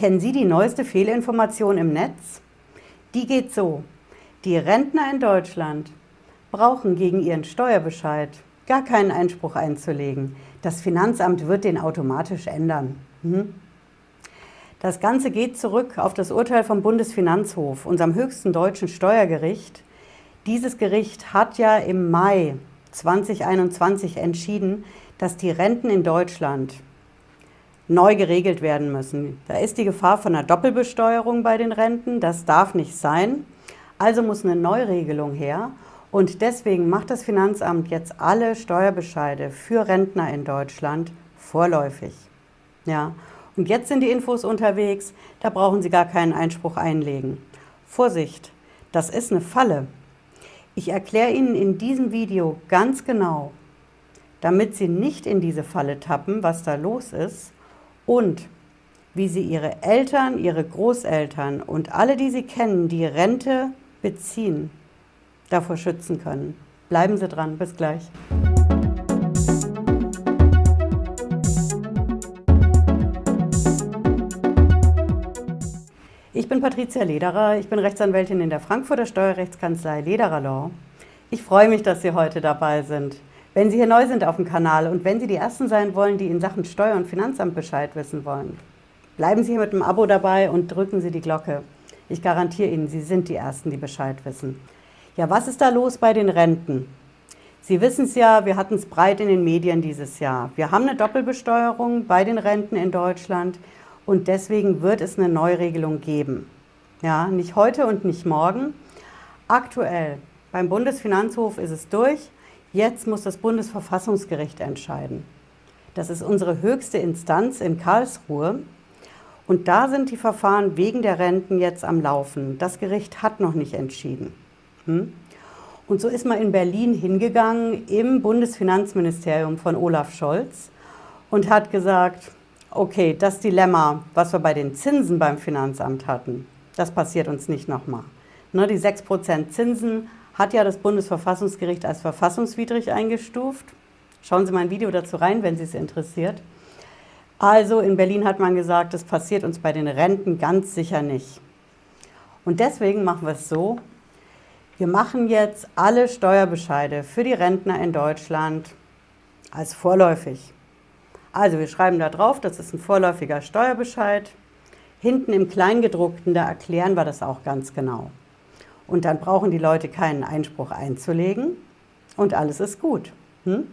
Kennen Sie die neueste Fehlinformation im Netz? Die geht so. Die Rentner in Deutschland brauchen gegen ihren Steuerbescheid gar keinen Einspruch einzulegen. Das Finanzamt wird den automatisch ändern. Mhm. Das Ganze geht zurück auf das Urteil vom Bundesfinanzhof, unserem höchsten deutschen Steuergericht. Dieses Gericht hat ja im Mai 2021 entschieden, dass die Renten in Deutschland neu geregelt werden müssen. Da ist die Gefahr von einer Doppelbesteuerung bei den Renten. Das darf nicht sein. Also muss eine Neuregelung her. Und deswegen macht das Finanzamt jetzt alle Steuerbescheide für Rentner in Deutschland vorläufig. Ja. Und jetzt sind die Infos unterwegs, da brauchen Sie gar keinen Einspruch einlegen. Vorsicht, das ist eine Falle. Ich erkläre Ihnen in diesem Video ganz genau, damit Sie nicht in diese Falle tappen, was da los ist und wie Sie Ihre Eltern, Ihre Großeltern und alle, die Sie kennen, die Rente beziehen, davor schützen können. Bleiben Sie dran, bis gleich. Ich bin Patricia Lederer, ich bin Rechtsanwältin in der Frankfurter Steuerrechtskanzlei Lederer Law. Ich freue mich, dass Sie heute dabei sind. Wenn Sie hier neu sind auf dem Kanal und wenn Sie die Ersten sein wollen, die in Sachen Steuer- und Finanzamt Bescheid wissen wollen, bleiben Sie hier mit dem Abo dabei und drücken Sie die Glocke. Ich garantiere Ihnen, Sie sind die Ersten, die Bescheid wissen. Ja, was ist da los bei den Renten? Sie wissen es ja, wir hatten es breit in den Medien dieses Jahr. Wir haben eine Doppelbesteuerung bei den Renten in Deutschland und deswegen wird es eine Neuregelung geben. Ja, nicht heute und nicht morgen. Aktuell beim Bundesfinanzhof ist es durch. Jetzt muss das Bundesverfassungsgericht entscheiden. Das ist unsere höchste Instanz in Karlsruhe. Und da sind die Verfahren wegen der Renten jetzt am Laufen. Das Gericht hat noch nicht entschieden. Hm? Und so ist man in Berlin hingegangen im Bundesfinanzministerium von Olaf Scholz und hat gesagt, okay, das Dilemma, was wir bei den Zinsen beim Finanzamt hatten, das passiert uns nicht nochmal. Ne, die 6% Zinsen hat ja das Bundesverfassungsgericht als verfassungswidrig eingestuft. Schauen Sie mal ein Video dazu rein, wenn Sie es interessiert. Also in Berlin hat man gesagt, das passiert uns bei den Renten ganz sicher nicht. Und deswegen machen wir es so, wir machen jetzt alle Steuerbescheide für die Rentner in Deutschland als vorläufig. Also wir schreiben da drauf, das ist ein vorläufiger Steuerbescheid. Hinten im Kleingedruckten, da erklären wir das auch ganz genau. Und dann brauchen die Leute keinen Einspruch einzulegen und alles ist gut. Hm?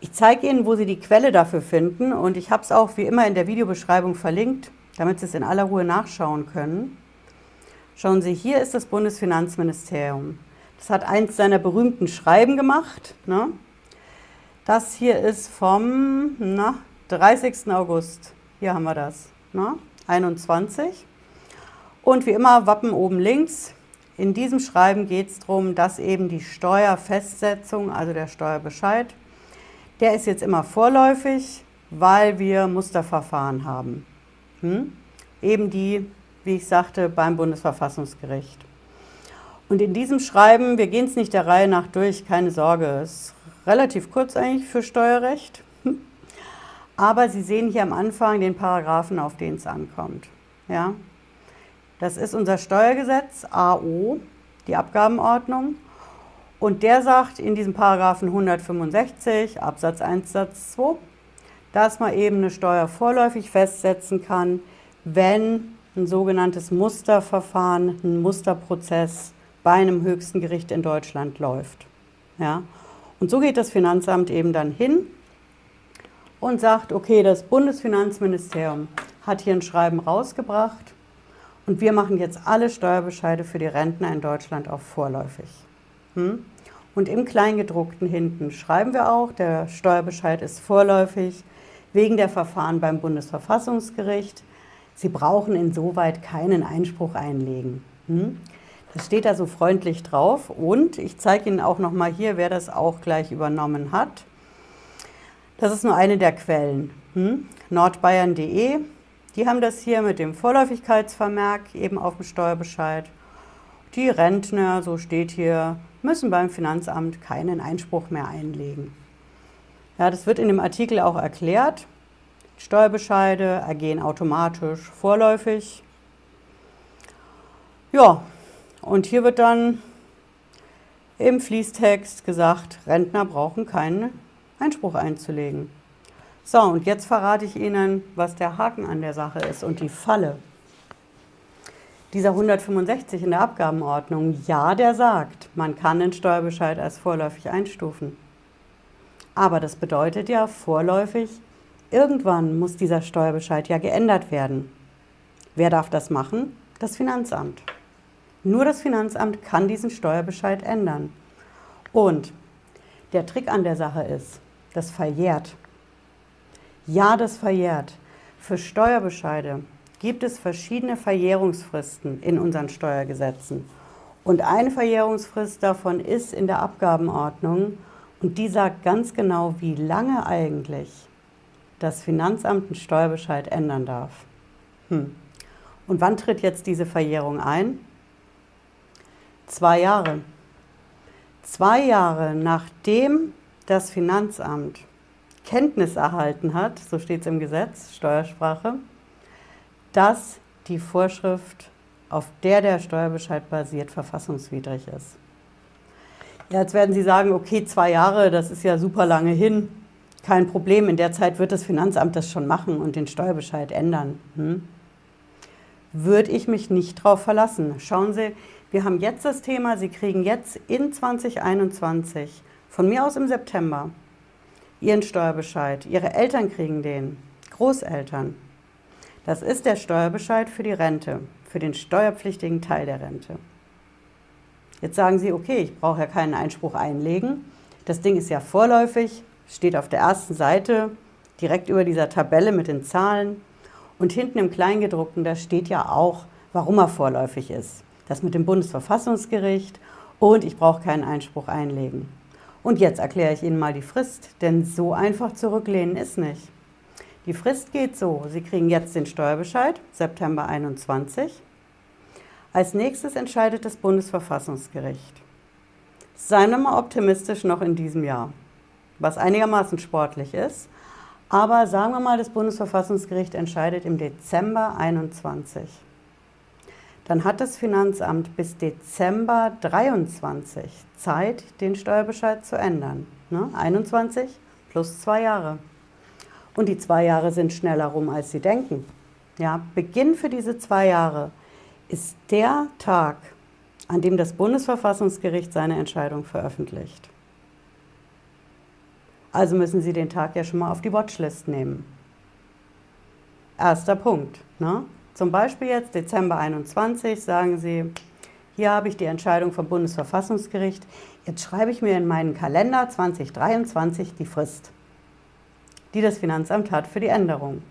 Ich zeige Ihnen, wo Sie die Quelle dafür finden und ich habe es auch wie immer in der Videobeschreibung verlinkt, damit Sie es in aller Ruhe nachschauen können. Schauen Sie, hier ist das Bundesfinanzministerium. Das hat eins seiner berühmten Schreiben gemacht. Ne? Das hier ist vom na, 30. August. Hier haben wir das. Ne? 21. Und wie immer Wappen oben links. In diesem Schreiben geht es darum, dass eben die Steuerfestsetzung, also der Steuerbescheid, der ist jetzt immer vorläufig, weil wir Musterverfahren haben. Hm? Eben die, wie ich sagte, beim Bundesverfassungsgericht. Und in diesem Schreiben, wir gehen es nicht der Reihe nach durch, keine Sorge, ist relativ kurz eigentlich für Steuerrecht. Aber Sie sehen hier am Anfang den Paragraphen, auf den es ankommt. Ja? Das ist unser Steuergesetz AO, die Abgabenordnung. Und der sagt in diesem Paragraphen 165 Absatz 1 Satz 2, dass man eben eine Steuer vorläufig festsetzen kann, wenn ein sogenanntes Musterverfahren, ein Musterprozess bei einem höchsten Gericht in Deutschland läuft. Ja? Und so geht das Finanzamt eben dann hin und sagt, okay, das Bundesfinanzministerium hat hier ein Schreiben rausgebracht und wir machen jetzt alle Steuerbescheide für die Rentner in Deutschland auf vorläufig. Hm? Und im Kleingedruckten hinten schreiben wir auch, der Steuerbescheid ist vorläufig wegen der Verfahren beim Bundesverfassungsgericht. Sie brauchen insoweit keinen Einspruch einlegen. Hm? Das steht da so freundlich drauf und ich zeige Ihnen auch noch mal hier, wer das auch gleich übernommen hat. Das ist nur eine der Quellen. Hm? Nordbayern.de die haben das hier mit dem Vorläufigkeitsvermerk eben auf dem Steuerbescheid. Die Rentner, so steht hier, müssen beim Finanzamt keinen Einspruch mehr einlegen. Ja, das wird in dem Artikel auch erklärt. Steuerbescheide ergehen automatisch vorläufig. Ja, und hier wird dann im Fließtext gesagt, Rentner brauchen keinen Einspruch einzulegen. So, und jetzt verrate ich Ihnen, was der Haken an der Sache ist und die Falle. Dieser 165 in der Abgabenordnung, ja, der sagt, man kann den Steuerbescheid als vorläufig einstufen. Aber das bedeutet ja vorläufig, irgendwann muss dieser Steuerbescheid ja geändert werden. Wer darf das machen? Das Finanzamt. Nur das Finanzamt kann diesen Steuerbescheid ändern. Und der Trick an der Sache ist, das verjährt. Ja, das verjährt. Für Steuerbescheide gibt es verschiedene Verjährungsfristen in unseren Steuergesetzen. Und eine Verjährungsfrist davon ist in der Abgabenordnung und die sagt ganz genau, wie lange eigentlich das Finanzamt einen Steuerbescheid ändern darf. Hm. Und wann tritt jetzt diese Verjährung ein? Zwei Jahre. Zwei Jahre nachdem das Finanzamt Kenntnis erhalten hat, so steht es im Gesetz, Steuersprache, dass die Vorschrift, auf der der Steuerbescheid basiert, verfassungswidrig ist. Jetzt werden Sie sagen, okay, zwei Jahre, das ist ja super lange hin, kein Problem, in der Zeit wird das Finanzamt das schon machen und den Steuerbescheid ändern. Hm? Würde ich mich nicht darauf verlassen. Schauen Sie, wir haben jetzt das Thema, Sie kriegen jetzt in 2021, von mir aus im September, ihren Steuerbescheid. Ihre Eltern kriegen den, Großeltern. Das ist der Steuerbescheid für die Rente, für den steuerpflichtigen Teil der Rente. Jetzt sagen Sie, okay, ich brauche ja keinen Einspruch einlegen. Das Ding ist ja vorläufig, steht auf der ersten Seite, direkt über dieser Tabelle mit den Zahlen. Und hinten im Kleingedruckten, da steht ja auch, warum er vorläufig ist. Das mit dem Bundesverfassungsgericht und ich brauche keinen Einspruch einlegen. Und jetzt erkläre ich Ihnen mal die Frist, denn so einfach zurücklehnen ist nicht. Die Frist geht so, Sie kriegen jetzt den Steuerbescheid, September 21. Als nächstes entscheidet das Bundesverfassungsgericht. Seien wir mal optimistisch noch in diesem Jahr, was einigermaßen sportlich ist. Aber sagen wir mal, das Bundesverfassungsgericht entscheidet im Dezember 21 dann hat das Finanzamt bis Dezember 23 Zeit, den Steuerbescheid zu ändern. Ne? 21 plus zwei Jahre. Und die zwei Jahre sind schneller rum, als Sie denken. Ja, Beginn für diese zwei Jahre ist der Tag, an dem das Bundesverfassungsgericht seine Entscheidung veröffentlicht. Also müssen Sie den Tag ja schon mal auf die Watchlist nehmen. Erster Punkt. Ne? Zum Beispiel jetzt Dezember 21 sagen Sie, hier habe ich die Entscheidung vom Bundesverfassungsgericht. Jetzt schreibe ich mir in meinen Kalender 2023 die Frist, die das Finanzamt hat für die Änderung.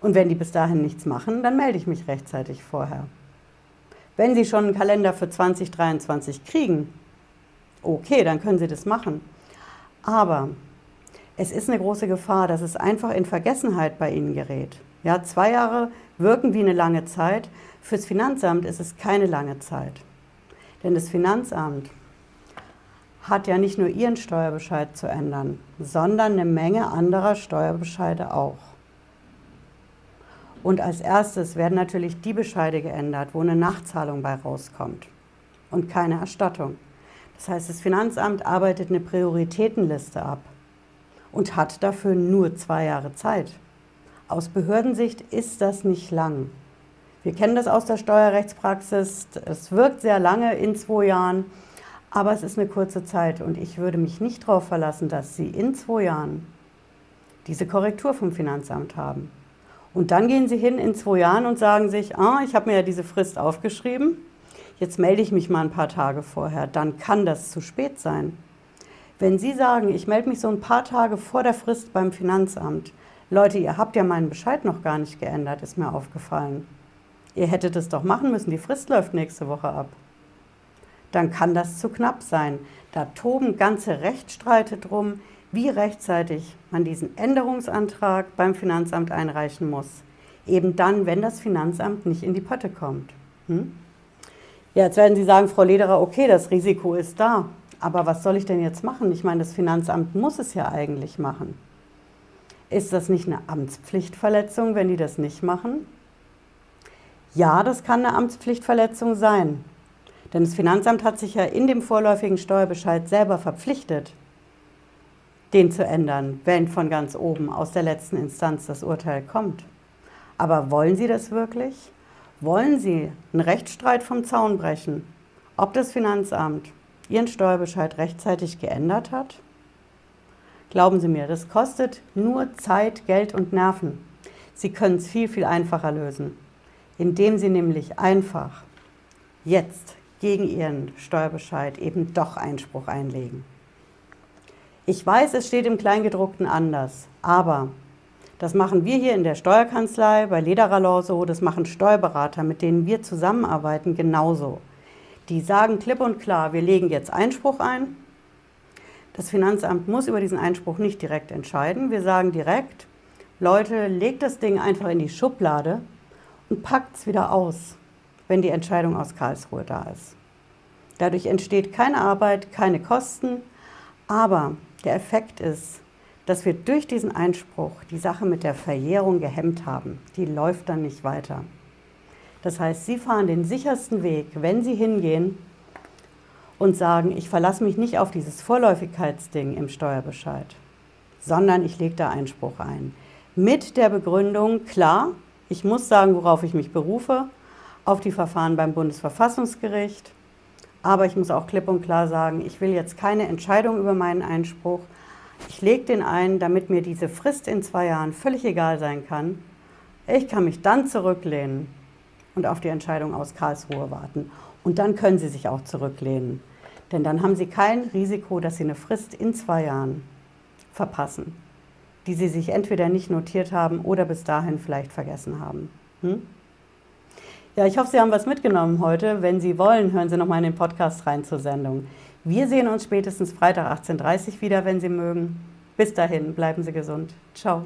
Und wenn die bis dahin nichts machen, dann melde ich mich rechtzeitig vorher. Wenn Sie schon einen Kalender für 2023 kriegen, okay, dann können Sie das machen. Aber es ist eine große Gefahr, dass es einfach in Vergessenheit bei Ihnen gerät. Ja, zwei Jahre wirken wie eine lange Zeit. Fürs Finanzamt ist es keine lange Zeit. Denn das Finanzamt hat ja nicht nur ihren Steuerbescheid zu ändern, sondern eine Menge anderer Steuerbescheide auch. Und als erstes werden natürlich die Bescheide geändert, wo eine Nachzahlung bei rauskommt und keine Erstattung. Das heißt, das Finanzamt arbeitet eine Prioritätenliste ab und hat dafür nur zwei Jahre Zeit. Aus Behördensicht ist das nicht lang. Wir kennen das aus der Steuerrechtspraxis. Es wirkt sehr lange in zwei Jahren, aber es ist eine kurze Zeit und ich würde mich nicht darauf verlassen, dass Sie in zwei Jahren diese Korrektur vom Finanzamt haben. Und dann gehen Sie hin in zwei Jahren und sagen sich, ah, ich habe mir ja diese Frist aufgeschrieben, jetzt melde ich mich mal ein paar Tage vorher. Dann kann das zu spät sein. Wenn Sie sagen, ich melde mich so ein paar Tage vor der Frist beim Finanzamt, Leute, ihr habt ja meinen Bescheid noch gar nicht geändert, ist mir aufgefallen. Ihr hättet es doch machen müssen, die Frist läuft nächste Woche ab. Dann kann das zu knapp sein. Da toben ganze Rechtsstreite drum, wie rechtzeitig man diesen Änderungsantrag beim Finanzamt einreichen muss. Eben dann, wenn das Finanzamt nicht in die Pötte kommt. Hm? Ja, jetzt werden Sie sagen, Frau Lederer, okay, das Risiko ist da. Aber was soll ich denn jetzt machen? Ich meine, das Finanzamt muss es ja eigentlich machen. Ist das nicht eine Amtspflichtverletzung, wenn die das nicht machen? Ja, das kann eine Amtspflichtverletzung sein. Denn das Finanzamt hat sich ja in dem vorläufigen Steuerbescheid selber verpflichtet, den zu ändern, wenn von ganz oben aus der letzten Instanz das Urteil kommt. Aber wollen Sie das wirklich? Wollen Sie einen Rechtsstreit vom Zaun brechen, ob das Finanzamt Ihren Steuerbescheid rechtzeitig geändert hat? Glauben Sie mir, das kostet nur Zeit, Geld und Nerven. Sie können es viel, viel einfacher lösen, indem Sie nämlich einfach jetzt gegen Ihren Steuerbescheid eben doch Einspruch einlegen. Ich weiß, es steht im Kleingedruckten anders, aber das machen wir hier in der Steuerkanzlei bei Lederer Law so, das machen Steuerberater, mit denen wir zusammenarbeiten, genauso. Die sagen klipp und klar, wir legen jetzt Einspruch ein. Das Finanzamt muss über diesen Einspruch nicht direkt entscheiden. Wir sagen direkt, Leute, legt das Ding einfach in die Schublade und packt es wieder aus, wenn die Entscheidung aus Karlsruhe da ist. Dadurch entsteht keine Arbeit, keine Kosten, aber der Effekt ist, dass wir durch diesen Einspruch die Sache mit der Verjährung gehemmt haben. Die läuft dann nicht weiter. Das heißt, Sie fahren den sichersten Weg, wenn Sie hingehen und sagen, ich verlasse mich nicht auf dieses Vorläufigkeitsding im Steuerbescheid, sondern ich lege da Einspruch ein. Mit der Begründung, klar, ich muss sagen, worauf ich mich berufe, auf die Verfahren beim Bundesverfassungsgericht, aber ich muss auch klipp und klar sagen, ich will jetzt keine Entscheidung über meinen Einspruch. Ich lege den ein, damit mir diese Frist in zwei Jahren völlig egal sein kann. Ich kann mich dann zurücklehnen und auf die Entscheidung aus Karlsruhe warten. Und dann können Sie sich auch zurücklehnen. Denn dann haben Sie kein Risiko, dass Sie eine Frist in zwei Jahren verpassen, die Sie sich entweder nicht notiert haben oder bis dahin vielleicht vergessen haben. Hm? Ja, ich hoffe, Sie haben was mitgenommen heute. Wenn Sie wollen, hören Sie noch mal in den Podcast rein zur Sendung. Wir sehen uns spätestens Freitag 18.30 Uhr wieder, wenn Sie mögen. Bis dahin, bleiben Sie gesund. Ciao.